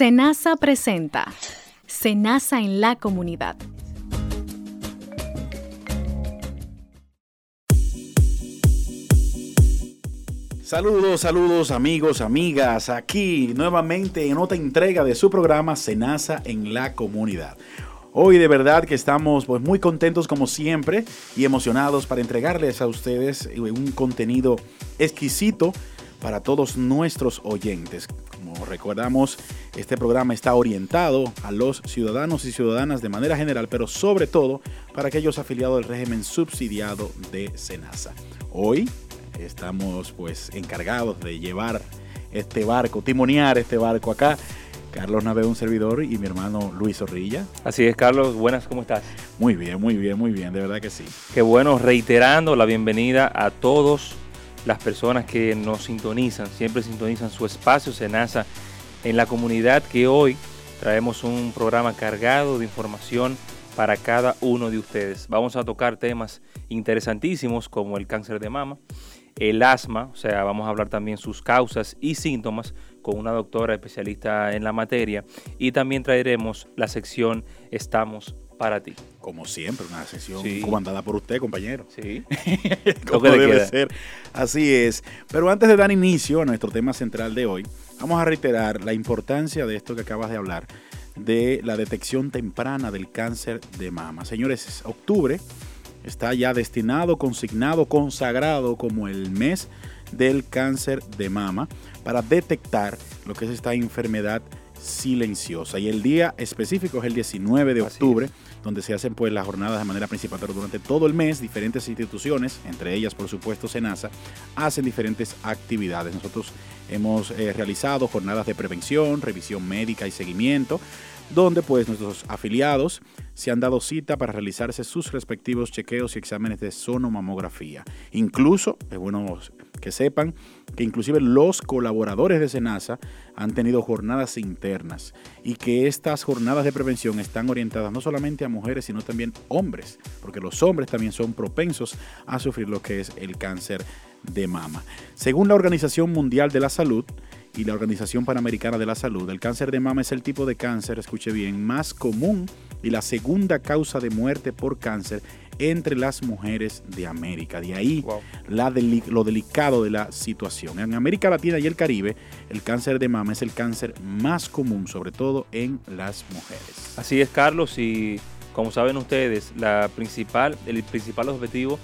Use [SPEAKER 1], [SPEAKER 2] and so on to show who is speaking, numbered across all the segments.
[SPEAKER 1] Senasa presenta Senasa en la comunidad.
[SPEAKER 2] Saludos, saludos amigos, amigas, aquí nuevamente en otra entrega de su programa Senasa en la comunidad. Hoy de verdad que estamos pues, muy contentos como siempre y emocionados para entregarles a ustedes un contenido exquisito para todos nuestros oyentes. Como recordamos, este programa está orientado a los ciudadanos y ciudadanas de manera general, pero sobre todo para aquellos afiliados del régimen subsidiado de SENASA. Hoy estamos pues encargados de llevar este barco, timonear este barco acá. Carlos Nave, un servidor, y mi hermano Luis Zorrilla.
[SPEAKER 3] Así es, Carlos. Buenas, ¿cómo estás?
[SPEAKER 2] Muy bien, muy bien, muy bien, de verdad que sí.
[SPEAKER 3] Qué bueno, reiterando la bienvenida a todos las personas que nos sintonizan, siempre sintonizan su espacio Senasa en la comunidad que hoy traemos un programa cargado de información para cada uno de ustedes. Vamos a tocar temas interesantísimos como el cáncer de mama, el asma, o sea, vamos a hablar también sus causas y síntomas con una doctora especialista en la materia y también traeremos la sección Estamos para ti.
[SPEAKER 2] Como siempre, una sesión comandada por usted, compañero.
[SPEAKER 3] Sí.
[SPEAKER 2] Como debe ser. Así es. Pero antes de dar inicio a nuestro tema central de hoy, vamos a reiterar la importancia de esto que acabas de hablar, de la detección temprana del cáncer de mama. Señores, octubre está ya destinado, consignado, consagrado como el mes del cáncer de mama para detectar lo que es esta enfermedad silenciosa. Y el día específico es el 19 de octubre donde se hacen pues las jornadas de manera principal, pero durante todo el mes diferentes instituciones, entre ellas por supuesto SENASA, hacen diferentes actividades. Nosotros hemos eh, realizado jornadas de prevención, revisión médica y seguimiento, donde pues nuestros afiliados se han dado cita para realizarse sus respectivos chequeos y exámenes de sonomamografía. Incluso, es bueno que sepan que inclusive los colaboradores de SENASA han tenido jornadas internas y que estas jornadas de prevención están orientadas no solamente a mujeres, sino también hombres, porque los hombres también son propensos a sufrir lo que es el cáncer de mama. Según la Organización Mundial de la Salud, y la Organización Panamericana de la Salud, el cáncer de mama es el tipo de cáncer, escuche bien, más común y la segunda causa de muerte por cáncer entre las mujeres de América. De ahí la lo delicado de la situación. En América Latina y el Caribe, el cáncer de mama es el cáncer más común, sobre todo en las mujeres.
[SPEAKER 3] Así es, Carlos, y como saben ustedes, la principal, el principal objetivo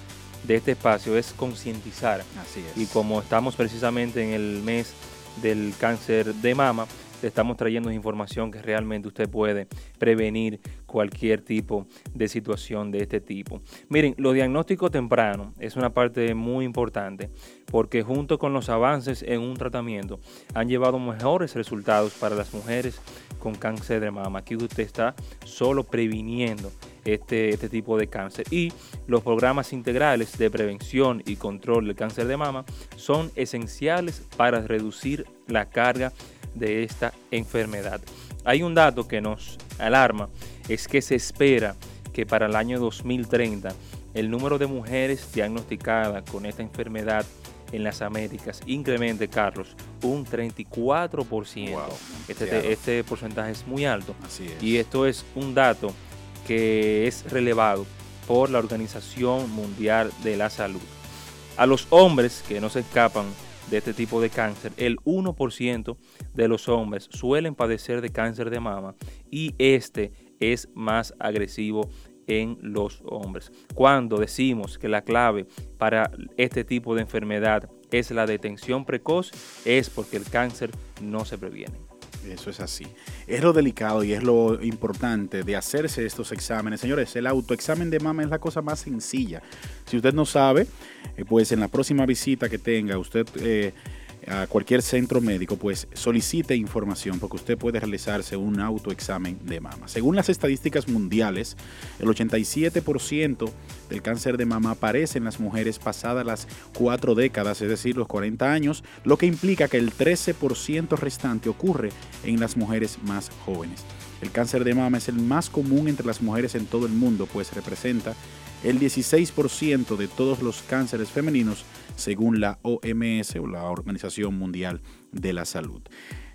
[SPEAKER 3] de este espacio es concientizar.
[SPEAKER 2] Así es.
[SPEAKER 3] Y como estamos precisamente en el mes del cáncer de mama, le estamos trayendo información que realmente usted puede prevenir cualquier tipo de situación de este tipo. Miren, lo diagnóstico temprano es una parte muy importante porque junto con los avances en un tratamiento han llevado mejores resultados para las mujeres con cáncer de mama. Aquí usted está solo previniendo este, este tipo de cáncer. Y los programas integrales de prevención y control del cáncer de mama son esenciales para reducir la carga de esta enfermedad. Hay un dato que nos alarma, es que se espera que para el año 2030 el número de mujeres diagnosticadas con esta enfermedad en las Américas incremente, Carlos, un 34%. este, este, porcentaje es muy alto. Y esto es un dato que es relevado por la Organización Mundial de la Salud. A los hombres que no se escapan de este tipo de cáncer, el 1% de los hombres suelen padecer de cáncer de mama y este es más agresivo en los hombres. Cuando decimos que la clave para este tipo de enfermedad es la detención precoz, es porque el cáncer no se previene.
[SPEAKER 2] Eso es así. Es lo delicado y es lo importante de hacerse estos exámenes. Señores, el autoexamen de mama es la cosa más sencilla. Si usted no sabe, eh, pues en la próxima visita que tenga, usted eh, a cualquier centro médico, pues solicite información porque usted puede realizarse un autoexamen de mama. Según las estadísticas mundiales, el 87% del cáncer de mama aparece en las mujeres pasadas las cuatro décadas, es decir, los 40 años, lo que implica que el 13% restante ocurre en las mujeres más jóvenes. El cáncer de mama es el más común entre las mujeres en todo el mundo, pues representa el 16% de todos los cánceres femeninos según la OMS o la Organización Mundial de la Salud.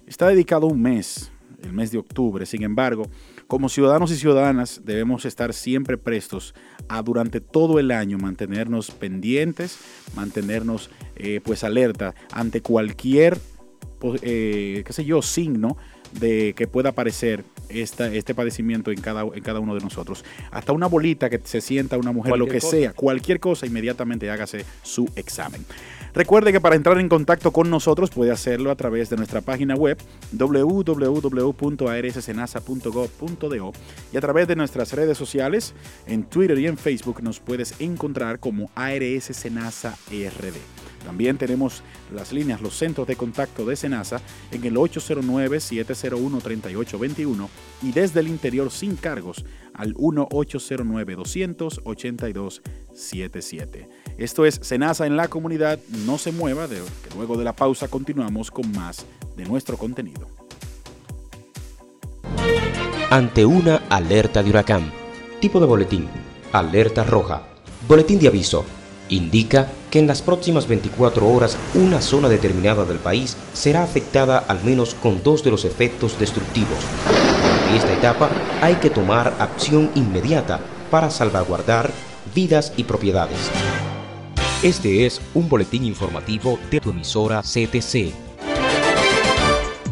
[SPEAKER 2] Está dedicado un mes el mes de octubre. Sin embargo, como ciudadanos y ciudadanas debemos estar siempre prestos a durante todo el año mantenernos pendientes, mantenernos eh, pues alerta ante cualquier, eh, qué sé yo, signo de que pueda aparecer esta, este padecimiento en cada, en cada uno de nosotros. Hasta una bolita que se sienta una mujer, lo que sea, cualquier cosa, inmediatamente hágase su examen. Recuerde que para entrar en contacto con nosotros puede hacerlo a través de nuestra página web www.arssenasa.gov.do y a través de nuestras redes sociales, en Twitter y en Facebook nos puedes encontrar como ARS Senasa RD. También tenemos las líneas, los centros de contacto de Senasa en el 809-701-3821 y desde el interior sin cargos al 1-809-282-77. Esto es Senasa en la comunidad. No se mueva, de, que luego de la pausa continuamos con más de nuestro contenido.
[SPEAKER 4] Ante una alerta de huracán. Tipo de boletín. Alerta roja. Boletín de aviso indica que en las próximas 24 horas una zona determinada del país será afectada al menos con dos de los efectos destructivos. En esta etapa hay que tomar acción inmediata para salvaguardar vidas y propiedades. Este es un boletín informativo de tu emisora CTC.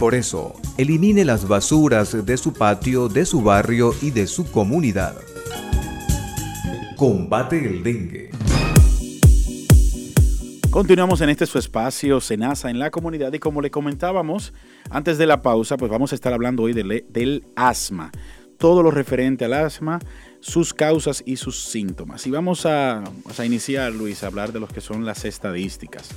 [SPEAKER 5] Por eso, elimine las basuras de su patio, de su barrio y de su comunidad. Combate el dengue.
[SPEAKER 2] Continuamos en este su espacio, Senasa en la comunidad y como le comentábamos antes de la pausa, pues vamos a estar hablando hoy del, asma, todo lo referente al asma, sus causas y sus síntomas. Y vamos a, a iniciar, Luis, a hablar de lo que son las estadísticas.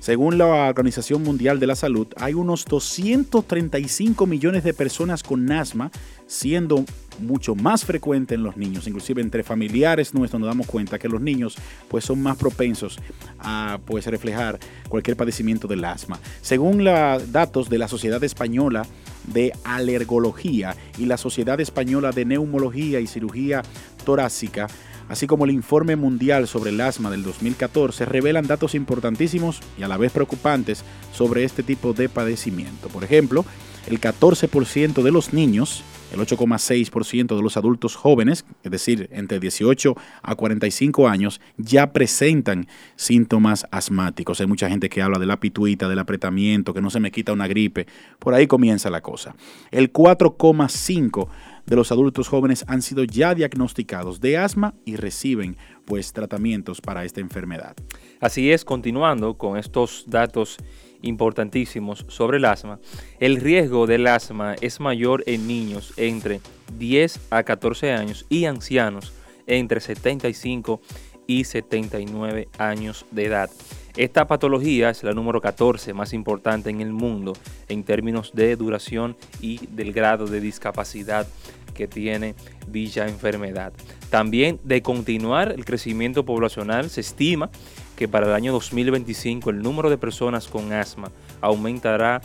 [SPEAKER 2] Según la Organización Mundial de la Salud, hay unos 235 millones de personas con asma, siendo mucho más frecuente en los niños, inclusive entre familiares nuestros nos damos cuenta que los niños pues son más propensos a pues reflejar cualquier padecimiento del asma. Según los datos de la Sociedad Española de Alergología y la Sociedad Española de Neumología y Cirugía Torácica, así como el informe mundial sobre el asma del 2014, revelan datos importantísimos y a la vez preocupantes sobre este tipo de padecimiento. Por ejemplo, el 14% de los niños, el 8,6% de los adultos jóvenes, es decir, entre 18 a 45 años, ya presentan síntomas asmáticos. Hay mucha gente que habla de la pituita, del apretamiento, que no se me quita una gripe. Por ahí comienza la cosa. El 4,5% de los adultos jóvenes han sido ya diagnosticados de asma y reciben pues tratamientos para esta enfermedad.
[SPEAKER 3] Así es, continuando con estos datos importantísimos sobre el asma, el riesgo del asma es mayor en niños entre 10 a 14 años y ancianos entre 75 y 79 años de edad. Esta patología es la número 14 más importante en el mundo en términos de duración y del grado de discapacidad que tiene dicha enfermedad. También de continuar el crecimiento poblacional, se estima que para el año 2025 el número de personas con asma aumentará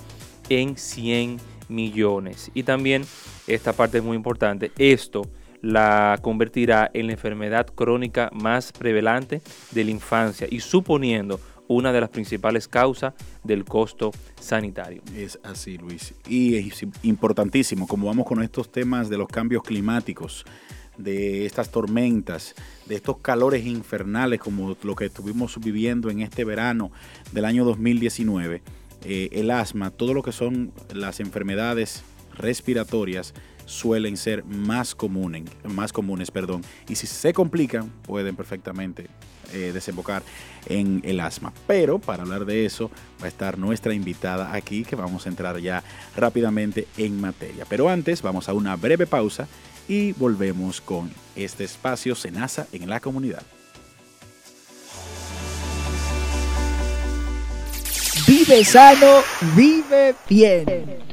[SPEAKER 3] en 100 millones. Y también, esta parte es muy importante, esto la convertirá en la enfermedad crónica más prevalente de la infancia y suponiendo una de las principales causas del costo sanitario.
[SPEAKER 2] Es así, Luis. Y es importantísimo, como vamos con estos temas de los cambios climáticos, de estas tormentas, de estos calores infernales como lo que estuvimos viviendo en este verano del año 2019, eh, el asma, todo lo que son las enfermedades respiratorias suelen ser más comunes, más comunes perdón, y si se complican pueden perfectamente eh, desembocar en el asma. Pero para hablar de eso va a estar nuestra invitada aquí que vamos a entrar ya rápidamente en materia. Pero antes vamos a una breve pausa y volvemos con este espacio Senasa en la comunidad.
[SPEAKER 6] Vive sano, vive bien.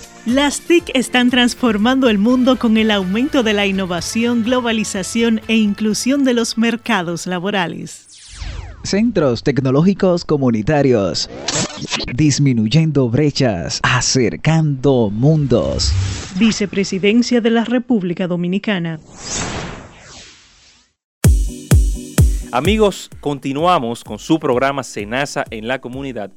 [SPEAKER 7] Las TIC están transformando el mundo con el aumento de la innovación, globalización e inclusión de los mercados laborales.
[SPEAKER 6] Centros tecnológicos comunitarios. Disminuyendo brechas, acercando mundos.
[SPEAKER 7] Vicepresidencia de la República Dominicana.
[SPEAKER 3] Amigos, continuamos con su programa Senasa en la comunidad.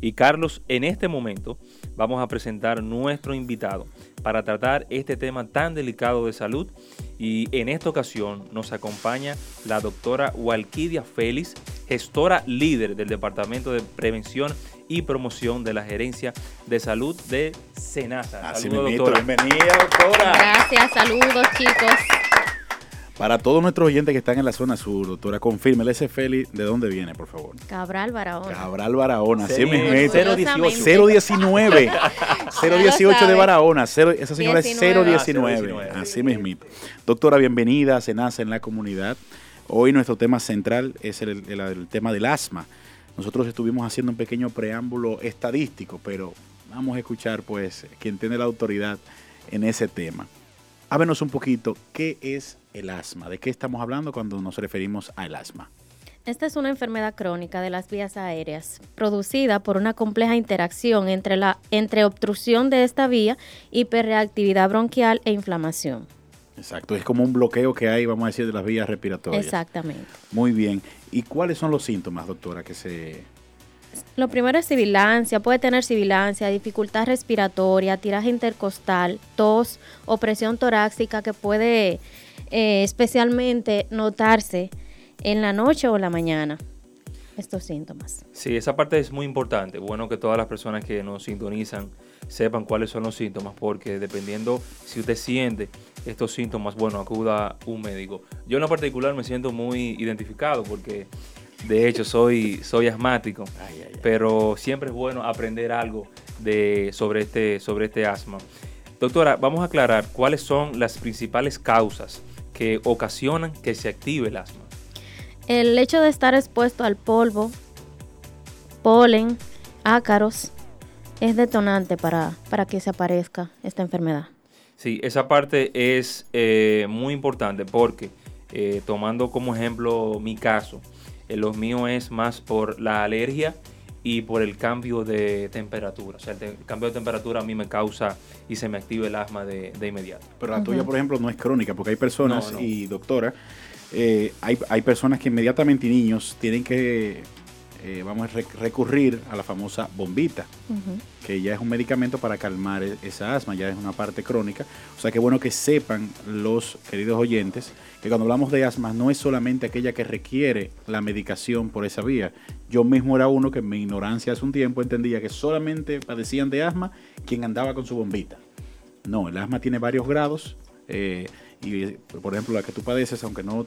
[SPEAKER 3] Y Carlos, en este momento vamos a presentar nuestro invitado para tratar este tema tan delicado de salud. Y en esta ocasión nos acompaña la doctora Walquidia Félix, gestora líder del Departamento de Prevención y Promoción de la Gerencia de Salud de SENASA.
[SPEAKER 2] Saludos, doctora. Bienvenida, doctora.
[SPEAKER 8] Gracias, saludos, chicos.
[SPEAKER 2] Para todos nuestros oyentes que están en la zona sur, doctora, confirme, ese Feli, ¿de dónde viene, por favor?
[SPEAKER 8] Cabral Barahona.
[SPEAKER 2] Cabral Barahona, así mismo. 019. 018 de Barahona. esa señora es 019. Ah, así mismito. Doctora, bienvenida Se nace en la comunidad. Hoy nuestro tema central es el, el tema del asma. Nosotros estuvimos haciendo un pequeño preámbulo estadístico, pero vamos a escuchar, pues, quien tiene la autoridad en ese tema. Hábenos un poquito, ¿qué es el asma? ¿De qué estamos hablando cuando nos referimos al asma?
[SPEAKER 8] Esta es una enfermedad crónica de las vías aéreas, producida por una compleja interacción entre, la, entre obstrucción de esta vía, hiperreactividad bronquial e inflamación.
[SPEAKER 2] Exacto, es como un bloqueo que hay, vamos a decir, de las vías respiratorias.
[SPEAKER 8] Exactamente.
[SPEAKER 2] Muy bien. ¿Y cuáles son los síntomas, doctora, que se,
[SPEAKER 8] lo primero es sibilancia, puede tener sibilancia, dificultad respiratoria, tiraje intercostal, tos o presión torácica que puede eh, especialmente notarse en la noche o la mañana. Estos síntomas.
[SPEAKER 3] Sí, esa parte es muy importante. Bueno que todas las personas que nos sintonizan sepan cuáles son los síntomas, porque dependiendo si usted siente estos síntomas, bueno, acuda un médico. Yo en lo particular me siento muy identificado porque de hecho, soy, soy asmático, pero siempre es bueno aprender algo de, sobre, este, sobre este asma. Doctora, vamos a aclarar cuáles son las principales causas que ocasionan que se active el asma.
[SPEAKER 8] El hecho de estar expuesto al polvo, polen, ácaros, es detonante para, para que se aparezca esta enfermedad.
[SPEAKER 3] Sí, esa parte es eh, muy importante porque, eh, tomando como ejemplo mi caso, eh, los míos es más por la alergia y por el cambio de temperatura. O sea, el, cambio de temperatura a mí me causa y se me activa el asma de, inmediato.
[SPEAKER 2] Pero la tuya, por ejemplo, no es crónica, porque hay personas, y doctora, eh, hay, hay, personas que inmediatamente y niños tienen que eh, vamos a recurrir a la famosa bombita, que ya es un medicamento para calmar e-, esa asma, ya es una parte crónica. O sea que bueno que sepan los queridos oyentes que cuando hablamos de asma no es solamente aquella que requiere la medicación por esa vía. Yo mismo era uno que en mi ignorancia hace un tiempo entendía que solamente padecían de asma quien andaba con su bombita. No, el asma tiene varios grados. Eh, y por ejemplo la que tú padeces, aunque no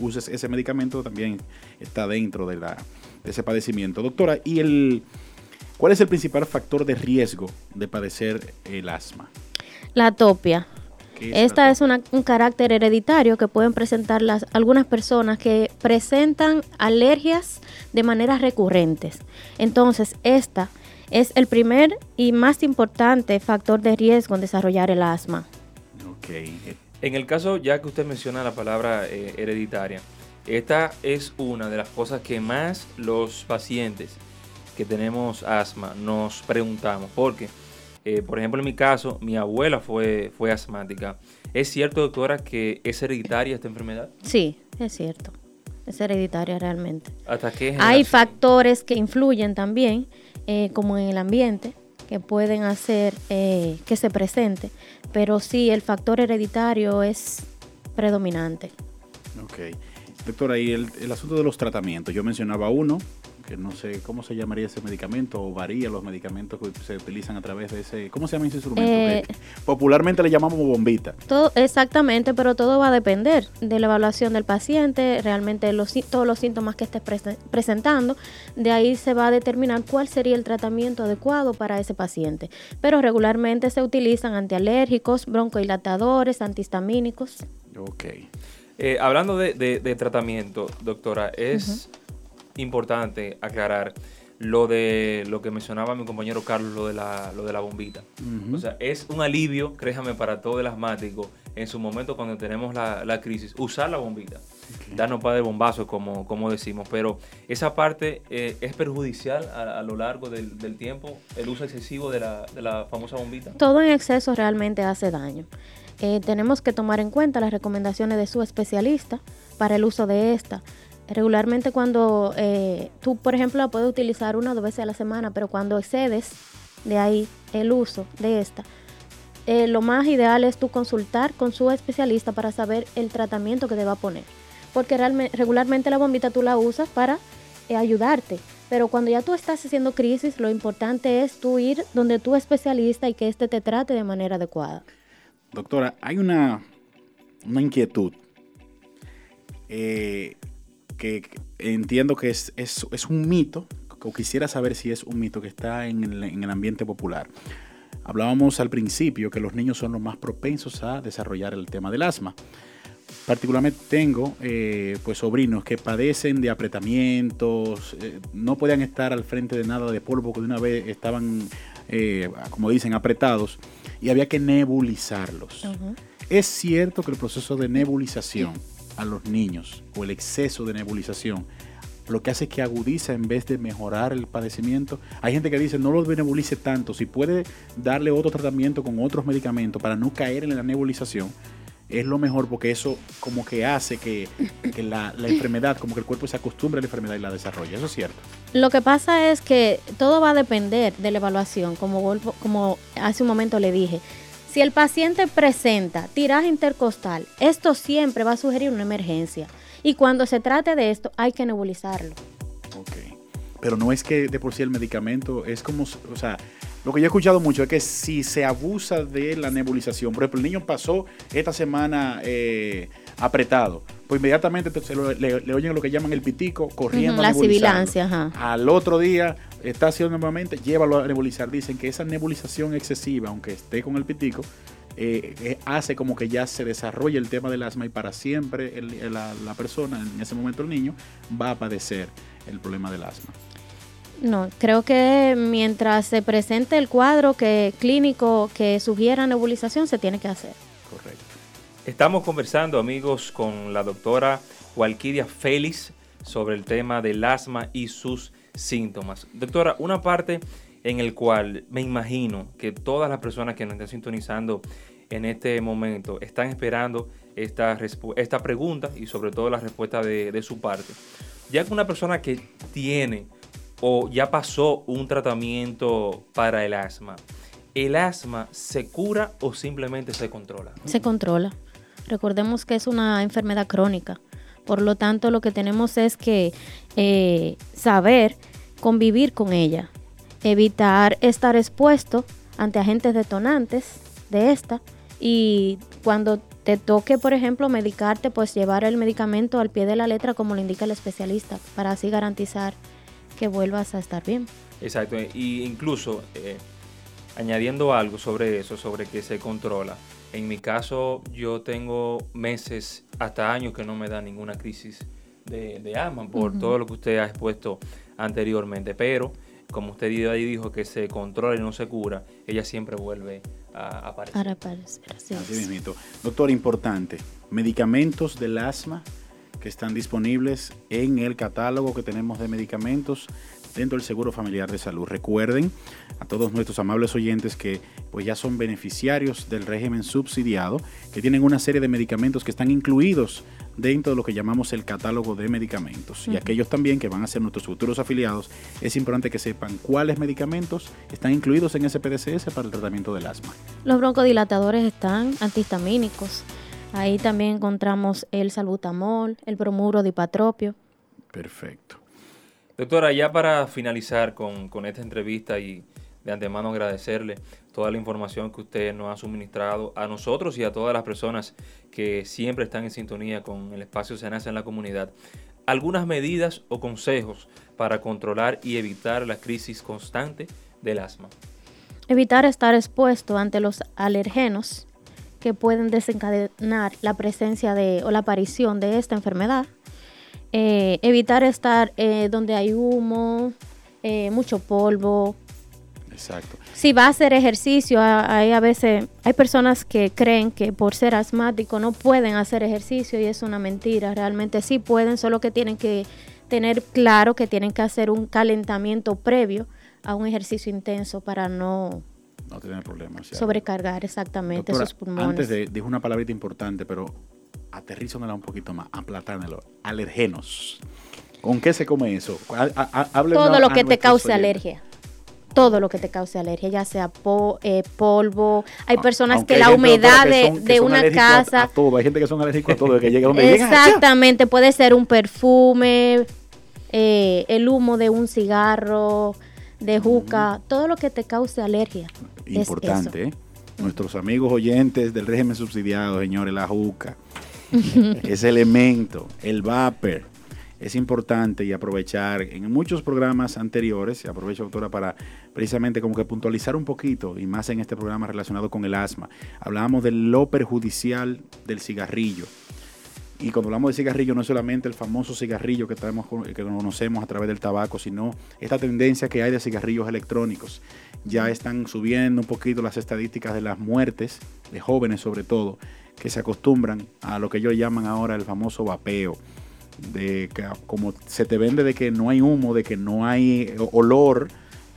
[SPEAKER 2] uses ese medicamento, también está dentro de, la, de ese padecimiento. Doctora, ¿y el, cuál es el principal factor de riesgo de padecer el asma?
[SPEAKER 8] La atopia. Esta es un carácter hereditario que pueden presentar las, algunas personas que presentan alergias de manera recurrentes. Entonces, esta es el primer y más importante factor de riesgo en desarrollar el asma.
[SPEAKER 3] Okay. En el caso, ya que usted menciona la palabra eh, hereditaria, esta es una de las cosas que más los pacientes que tenemos asma nos preguntamos. Porque, eh, por ejemplo, en mi caso, mi abuela fue, fue asmática. ¿Es cierto, doctora, que es hereditaria esta enfermedad?
[SPEAKER 8] Sí, es cierto. Es hereditaria realmente.
[SPEAKER 3] ¿Hasta qué
[SPEAKER 8] Hay factores que influyen también, eh, como en el ambiente, que pueden hacer que se presente pero sí, el factor hereditario es predominante.
[SPEAKER 2] Ok. Doctora, y el, el asunto de los tratamientos, yo mencionaba uno, que no sé cómo se llamaría ese medicamento o varía los medicamentos que se utilizan a través de ese, ¿cómo se llama ese instrumento? Eh, popularmente le llamamos bombita.
[SPEAKER 8] Todo, exactamente, pero todo va a depender de la evaluación del paciente, realmente los, todos los síntomas que esté presentando, de ahí se va a determinar cuál sería el tratamiento adecuado para ese paciente. Pero regularmente se utilizan antialérgicos, broncodilatadores, antihistamínicos.
[SPEAKER 3] Ok. Eh, hablando de, tratamiento, doctora, es importante aclarar lo de lo que mencionaba mi compañero Carlos, lo de la, lo de la bombita. O sea, es un alivio, créjame, para todo el asmático en su momento cuando tenemos la, crisis, usar la bombita. Darnos para de bombazo, como, como decimos. Pero esa parte eh, es perjudicial a, lo largo del, tiempo, el uso excesivo de la, de la famosa bombita.
[SPEAKER 8] Todo en exceso realmente hace daño. Eh, tenemos que tomar en cuenta las recomendaciones de su especialista para el uso de esta. Regularmente cuando eh, tú, por ejemplo, la puedes utilizar una o dos veces a la semana, pero cuando excedes de ahí el uso de esta, eh, lo más ideal es tú consultar con su especialista para saber el tratamiento que te va a poner. Porque regularmente la bombita tú la usas para ayudarte. Pero cuando ya tú estás haciendo crisis, lo importante es tú ir donde tu especialista y que éste te trate de manera adecuada.
[SPEAKER 2] Doctora, hay una, una inquietud. Eh, que entiendo que es, es, un mito, o quisiera saber si es un mito que está en el, ambiente popular. Hablábamos al principio que los niños son los más propensos a desarrollar el tema del asma. Particularmente tengo eh, pues sobrinos que padecen de apretamientos, eh, no podían estar al frente de nada de polvo, porque de una vez estaban, eh, como dicen, apretados y había que nebulizarlos. Es cierto que el proceso de nebulización a los niños o el exceso de nebulización lo que hace es que agudiza en vez de mejorar el padecimiento. Hay gente que dice no lo nebulice tanto, si puede darle otro tratamiento con otros medicamentos para no caer en la nebulización, es lo mejor porque eso como que hace que, la, enfermedad, como que el cuerpo se acostumbre a la enfermedad y la desarrolle. Eso es cierto.
[SPEAKER 8] Lo que pasa es que todo va a depender de la evaluación, como, como hace un momento le dije. Si el paciente presenta tiraje intercostal, esto siempre va a sugerir una emergencia. Y cuando se trate de esto, hay que nebulizarlo.
[SPEAKER 2] Ok. Pero no es que de por sí el medicamento es como, o sea, lo que yo he escuchado mucho es que si se abusa de la nebulización, por ejemplo, el niño pasó esta semana eh, apretado, pues inmediatamente le, oyen lo que llaman el pitico corriendo
[SPEAKER 8] a La sibilancia, ajá.
[SPEAKER 2] Al otro día está haciendo nuevamente, llévalo a nebulizar. Dicen que esa nebulización excesiva, aunque esté con el pitico, eh, eh, hace como que ya se desarrolle el tema del asma y para siempre la, la, persona, en ese momento el niño, va a padecer el problema del asma.
[SPEAKER 8] No, creo que mientras se presente el cuadro que clínico que sugiera nebulización, se tiene que hacer.
[SPEAKER 3] Correcto. Estamos conversando, amigos, con la doctora Walquiria Félix sobre el tema del asma y sus síntomas. Doctora, una parte en el cual me imagino que todas las personas que nos están sintonizando en este momento están esperando esta, esta pregunta y sobre todo la respuesta de su parte. Ya que una persona que tiene o ya pasó un tratamiento para el asma, ¿el asma se cura o simplemente se controla?
[SPEAKER 8] Se controla. Recordemos que es una enfermedad crónica. Por lo tanto, lo que tenemos es que eh, saber convivir con ella, evitar estar expuesto ante agentes detonantes de esta y cuando te toque, por ejemplo, medicarte, pues llevar el medicamento al pie de la letra como lo indica el especialista para así garantizar que vuelvas a estar bien.
[SPEAKER 3] Exacto, y incluso eh, añadiendo algo sobre eso, sobre que se controla. En mi caso, yo tengo meses hasta años que no me da ninguna crisis de, de asma por todo lo que usted ha expuesto anteriormente, pero como usted ahí dijo que se controla y no se cura, ella siempre vuelve a aparecer.
[SPEAKER 8] así,
[SPEAKER 2] así Doctor, importante, medicamentos del asma que están disponibles en el catálogo que tenemos de medicamentos dentro del Seguro Familiar de Salud. Recuerden a todos nuestros amables oyentes que pues ya son beneficiarios del régimen subsidiado, que tienen una serie de medicamentos que están incluidos dentro de lo que llamamos el catálogo de medicamentos. Y aquellos también que van a ser nuestros futuros afiliados, es importante que sepan cuáles medicamentos están incluidos en ese PDCS para el tratamiento del asma.
[SPEAKER 8] Los broncodilatadores están antihistamínicos. Ahí también encontramos el salbutamol, el bromuro dipatropio.
[SPEAKER 2] Perfecto.
[SPEAKER 3] Doctora, ya para finalizar con, con esta entrevista y de antemano agradecerle toda la información que usted nos ha suministrado a nosotros y a todas las personas que siempre están en sintonía con el espacio Senace en la comunidad. Algunas medidas o consejos para controlar y evitar la crisis constante del asma.
[SPEAKER 8] Evitar estar expuesto ante los alergenos que pueden desencadenar la presencia de o la aparición de esta enfermedad. Eh, evitar estar eh, donde hay humo, eh, mucho polvo,
[SPEAKER 2] Exacto.
[SPEAKER 8] Si va a hacer ejercicio, hay a veces, hay personas que creen que por ser asmático no pueden hacer ejercicio y es una mentira. Realmente sí pueden, solo que tienen que tener claro que tienen que hacer un calentamiento previo a un ejercicio intenso para no,
[SPEAKER 2] no tener problemas.
[SPEAKER 8] Sobrecargar exactamente sus pulmones.
[SPEAKER 2] Antes de, dijo una palabrita importante, pero aterrízamela un poquito más, aplatánelo. Alergenos. ¿Con qué se come eso?
[SPEAKER 8] Todo lo que te cause alergia todo lo que te cause alergia, ya sea eh, polvo. Hay personas que la humedad de, una casa.
[SPEAKER 2] A, todo, hay gente que son alérgicos a todo, que llega
[SPEAKER 8] donde Exactamente, puede ser un perfume, eh, el humo de un cigarro, de juca, todo lo que te cause alergia.
[SPEAKER 2] Importante, ¿eh? Nuestros amigos oyentes del régimen subsidiado, señores, la juca, ese elemento, el vapor es importante y aprovechar en muchos programas anteriores, y aprovecho doctora para precisamente como que puntualizar un poquito, y más en este programa relacionado con el asma, hablábamos de lo perjudicial del cigarrillo. Y cuando hablamos de cigarrillo no es solamente el famoso cigarrillo que, tenemos, que conocemos a través del tabaco, sino esta tendencia que hay de cigarrillos electrónicos. Ya están subiendo un poquito las estadísticas de las muertes, de jóvenes sobre todo, que se acostumbran a lo que ellos llaman ahora el famoso vapeo de que como se te vende de que no hay humo, de que no hay olor,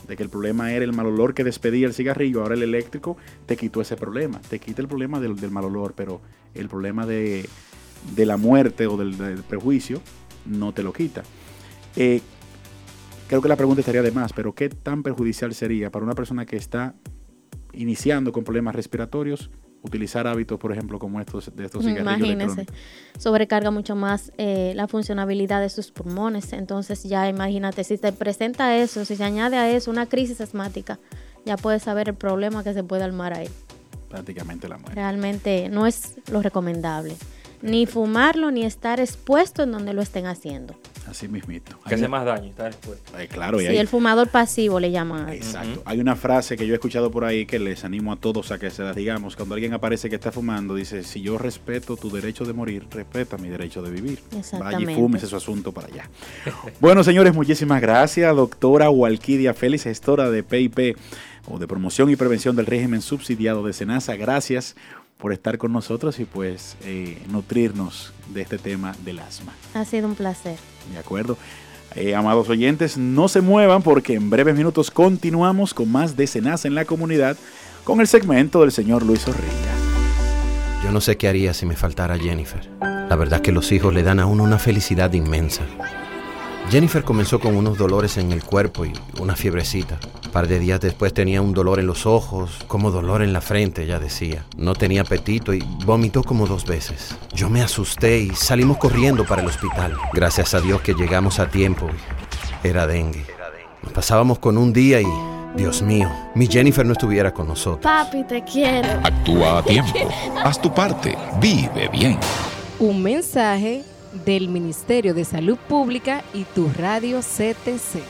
[SPEAKER 2] de que el problema era el mal olor que despedía el cigarrillo, ahora el eléctrico te quitó ese problema, te quita el problema del, mal olor, pero el problema de, la muerte o del, prejuicio no te lo quita. Eh, creo que la pregunta estaría de más, pero ¿qué tan perjudicial sería para una persona que está iniciando con problemas respiratorios utilizar hábitos, por ejemplo, como estos de estos cigarrillos
[SPEAKER 8] Imagínese, sobrecarga mucho más eh, la funcionalidad de sus pulmones. Entonces ya imagínate, si se presenta eso, si se añade a eso una crisis asmática, ya puedes saber el problema que se puede armar ahí.
[SPEAKER 2] Prácticamente la muerte.
[SPEAKER 8] Realmente no es lo recomendable. Ni fumarlo, ni estar expuesto en donde lo estén haciendo.
[SPEAKER 2] Así mismito.
[SPEAKER 3] Que hace más daño estar expuesto.
[SPEAKER 2] claro,
[SPEAKER 8] y sí, el fumador pasivo le llaman.
[SPEAKER 2] Exacto. Hay una frase que yo he escuchado por ahí que les animo a todos a que se las digamos. Cuando alguien aparece que está fumando, dice, si yo respeto tu derecho de morir, respeta mi derecho de vivir. Vaya y fumes su asunto para allá. bueno, señores, muchísimas gracias. Doctora Walquidia Félix, gestora de PIP o de promoción y prevención del régimen subsidiado de Senasa. Gracias por estar con nosotros y pues eh, nutrirnos de este tema del asma.
[SPEAKER 8] Ha sido un placer.
[SPEAKER 2] De acuerdo. Eh, amados oyentes, no se muevan porque en breves minutos continuamos con más de en la comunidad con el segmento del señor Luis Zorrilla.
[SPEAKER 9] Yo no sé qué haría si me faltara Jennifer. La verdad es que los hijos le dan a uno una felicidad inmensa. Jennifer comenzó con unos dolores en el cuerpo y una fiebrecita. Un par de días después tenía un dolor en los ojos, como dolor en la frente, ya decía. No tenía apetito y vomitó como dos veces. Yo me asusté y salimos corriendo para el hospital. Gracias a Dios que llegamos a tiempo. Era dengue. Nos pasábamos con un día y, Dios mío, mi Jennifer no estuviera con nosotros.
[SPEAKER 8] Papi, te quiero.
[SPEAKER 10] Actúa a tiempo. Haz tu parte. Vive bien.
[SPEAKER 11] Un mensaje del Ministerio de Salud Pública y tu radio CTC.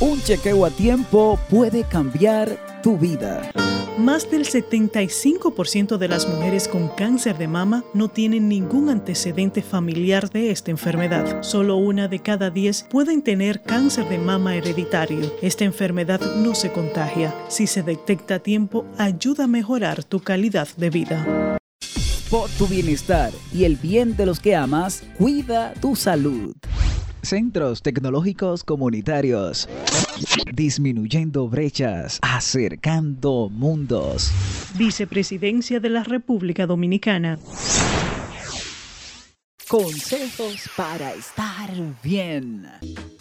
[SPEAKER 6] Un chequeo a tiempo puede cambiar tu vida.
[SPEAKER 7] Más del 75% de las mujeres con cáncer de mama no tienen ningún antecedente familiar de esta enfermedad. Solo una de cada 10 pueden tener cáncer de mama hereditario. Esta enfermedad no se contagia. Si se detecta a tiempo, ayuda a mejorar tu calidad de vida.
[SPEAKER 6] Por tu bienestar y el bien de los que amas, cuida tu salud. Centros Tecnológicos Comunitarios. Disminuyendo brechas, acercando mundos.
[SPEAKER 7] Vicepresidencia de la República Dominicana.
[SPEAKER 6] Consejos para estar bien.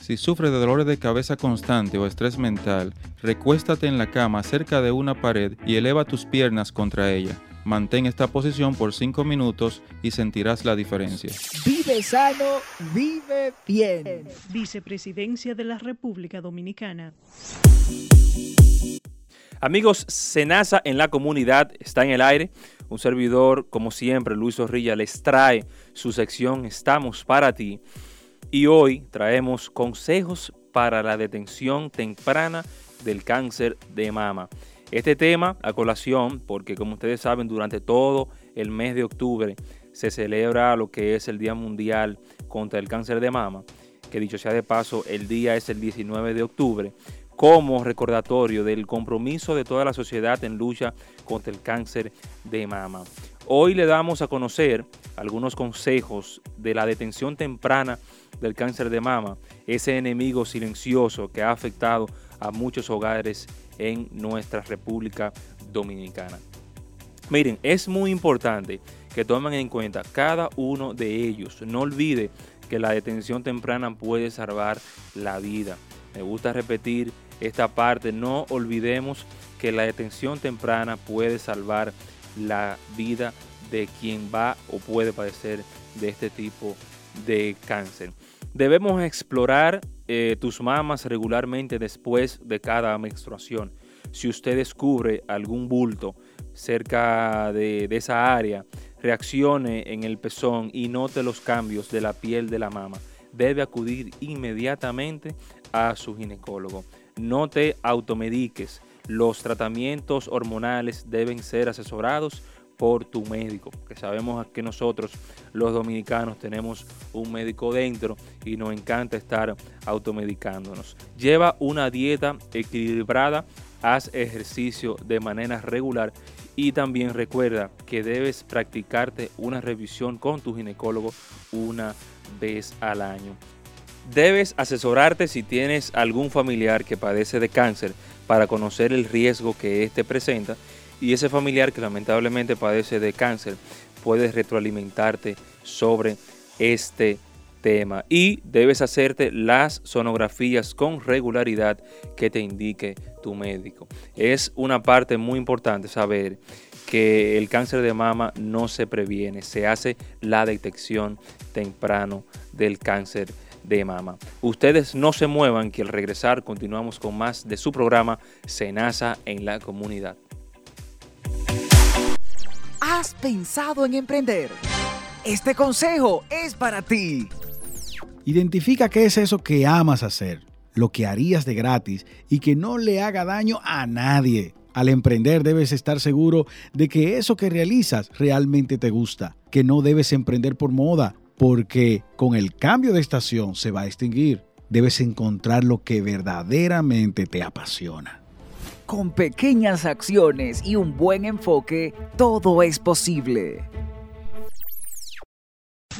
[SPEAKER 12] Si sufres de dolores de cabeza constante o estrés mental, recuéstate en la cama cerca de una pared y eleva tus piernas contra ella. Mantén esta posición por 5 minutos y sentirás la diferencia.
[SPEAKER 6] Vive sano, vive bien.
[SPEAKER 7] Vicepresidencia de la República Dominicana.
[SPEAKER 3] Amigos, Senasa en la comunidad está en el aire. Un servidor, como siempre, Luis Zorrilla, les trae su sección Estamos para ti. Y hoy traemos consejos para la detención temprana del cáncer de mama. Este tema a colación, porque como ustedes saben, durante todo el mes de octubre se celebra lo que es el Día Mundial contra el Cáncer de Mama, que dicho sea de paso, el día es el 19 de octubre, como recordatorio del compromiso de toda la sociedad en lucha contra el cáncer de mama. Hoy le damos a conocer algunos consejos de la detención temprana del cáncer de mama, ese enemigo silencioso que ha afectado a muchos hogares en nuestra República Dominicana. Miren, es muy importante que tomen en cuenta cada uno de ellos. No olvide que la detención temprana puede salvar la vida. Me gusta repetir esta parte. No olvidemos que la detención temprana puede salvar la vida de quien va o puede padecer de este tipo de cáncer. Debemos explorar eh, tus mamas regularmente después de cada menstruación. Si usted descubre algún bulto cerca de, de esa área, reaccione en el pezón y note los cambios de la piel de la mama. Debe acudir inmediatamente a su ginecólogo. No te automediques. Los tratamientos hormonales deben ser asesorados por tu médico, que sabemos que nosotros los dominicanos tenemos un médico dentro y nos encanta estar automedicándonos. Lleva una dieta equilibrada, haz ejercicio de manera regular y también recuerda que debes practicarte una revisión con tu ginecólogo una vez al año. Debes asesorarte si tienes algún familiar que padece de cáncer para conocer el riesgo que éste presenta y ese familiar que lamentablemente padece de cáncer puede retroalimentarte sobre este tema y debes hacerte las sonografías con regularidad que te indique tu médico. Es una parte muy importante saber que el cáncer de mama no se previene, se hace la detección temprano del cáncer de mama. Ustedes no se muevan que al regresar continuamos con más de su programa Senasa en la comunidad.
[SPEAKER 6] ¿Has pensado en emprender? Este consejo es para ti.
[SPEAKER 2] Identifica qué es eso que amas hacer, lo que harías de gratis y que no le haga daño a nadie. Al emprender debes estar seguro de que eso que realizas realmente te gusta, que no debes emprender por moda, porque con el cambio de estación se va a extinguir. Debes encontrar lo que verdaderamente te apasiona.
[SPEAKER 6] Con pequeñas acciones y un buen enfoque, todo es posible.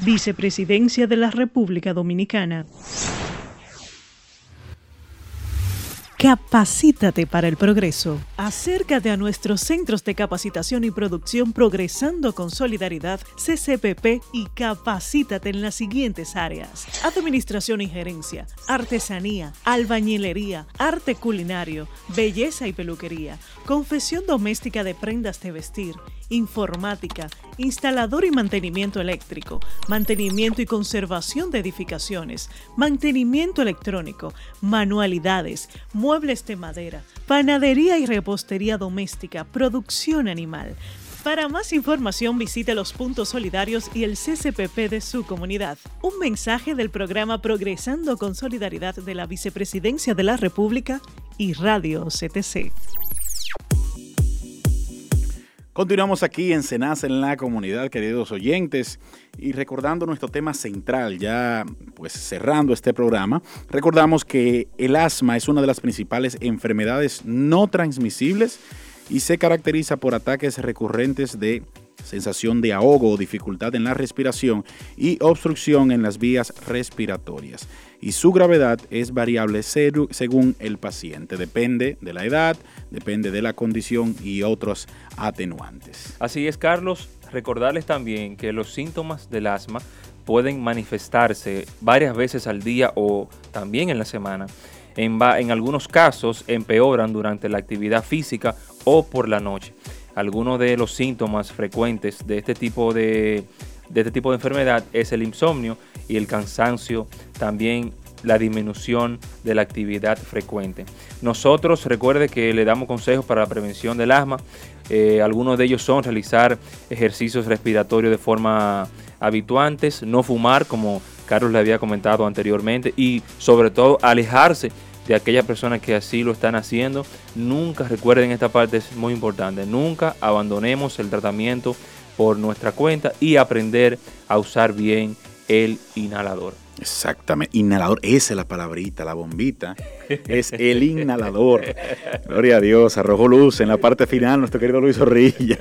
[SPEAKER 7] Vicepresidencia de la República Dominicana. Capacítate para el progreso. Acércate a nuestros centros de capacitación y producción Progresando con Solidaridad, CCPP, y capacítate en las siguientes áreas. Administración y gerencia, artesanía, albañilería, arte culinario, belleza y peluquería, confesión doméstica de prendas de vestir, informática, instalador y mantenimiento eléctrico, mantenimiento y conservación de edificaciones, mantenimiento electrónico, manualidades, muebles de madera, panadería y repostería doméstica, producción animal. Para más información visite los puntos solidarios y el CCPP de su comunidad. Un mensaje del programa Progresando con Solidaridad de la Vicepresidencia de la República y Radio CTC.
[SPEAKER 2] Continuamos aquí en Senasa en la comunidad, queridos oyentes, y recordando nuestro tema central, ya pues cerrando este programa, recordamos que el asma es una de las principales enfermedades no transmisibles y se caracteriza por ataques recurrentes de sensación de ahogo o dificultad en la respiración y obstrucción en las vías respiratorias. Y su gravedad es variable según el paciente. Depende de la edad, depende de la condición y otros atenuantes.
[SPEAKER 3] Así es, Carlos. Recordarles también que los síntomas del asma pueden manifestarse varias veces al día o también en la semana. En, algunos casos empeoran durante la actividad física o por la noche algunos de los síntomas frecuentes de este tipo de, este tipo de enfermedad es el insomnio y el cansancio, también la disminución de la actividad frecuente. Nosotros recuerde que le damos consejos para la prevención del asma. Eh, algunos de ellos son realizar ejercicios respiratorios de forma habituantes, no fumar como Carlos le había comentado anteriormente y sobre todo alejarse de aquellas personas que así lo están haciendo. Nunca, recuerden esta parte es muy importante, nunca abandonemos el tratamiento por nuestra cuenta y aprender a usar bien el inhalador.
[SPEAKER 2] Exactamente, inhalador, esa es la palabrita, la bombita, es el inhalador. Gloria a Dios, arrojó luz en la parte final nuestro querido Luis Zorrilla.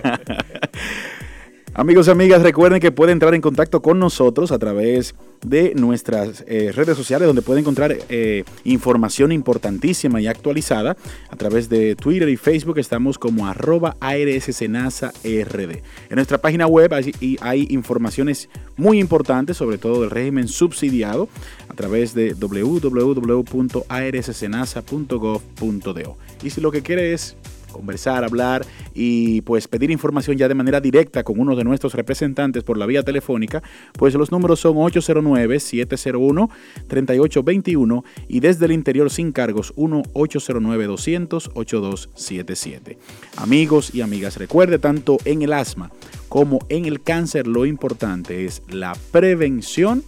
[SPEAKER 2] Amigos y amigas, recuerden que pueden entrar en contacto con nosotros a través de nuestras eh, redes sociales donde pueden encontrar eh, información importantísima y actualizada. A través de Twitter y Facebook estamos como arroba ARSCNASARD. En nuestra página web hay, informaciones muy importantes, sobre todo del régimen subsidiado, a través de www.arscenasa.gov.do. Y si lo que quiere es conversar, hablar y pues pedir información ya de manera directa con uno de nuestros representantes por la vía telefónica, pues los números son 809-701-3821 y desde el interior sin cargos 1-809-200-8277. Amigos y amigas, recuerde tanto en el asma como en el cáncer lo importante es la prevención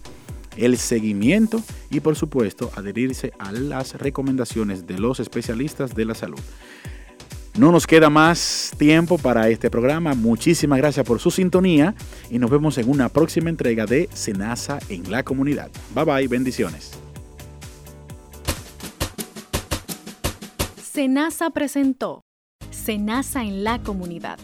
[SPEAKER 2] el seguimiento y por supuesto adherirse a las recomendaciones de los especialistas de la salud. No nos queda más tiempo para este programa. Muchísimas gracias por su sintonía y nos vemos en una próxima entrega de Senasa en la comunidad. Bye bye, bendiciones.
[SPEAKER 1] Senasa presentó Senasa en la comunidad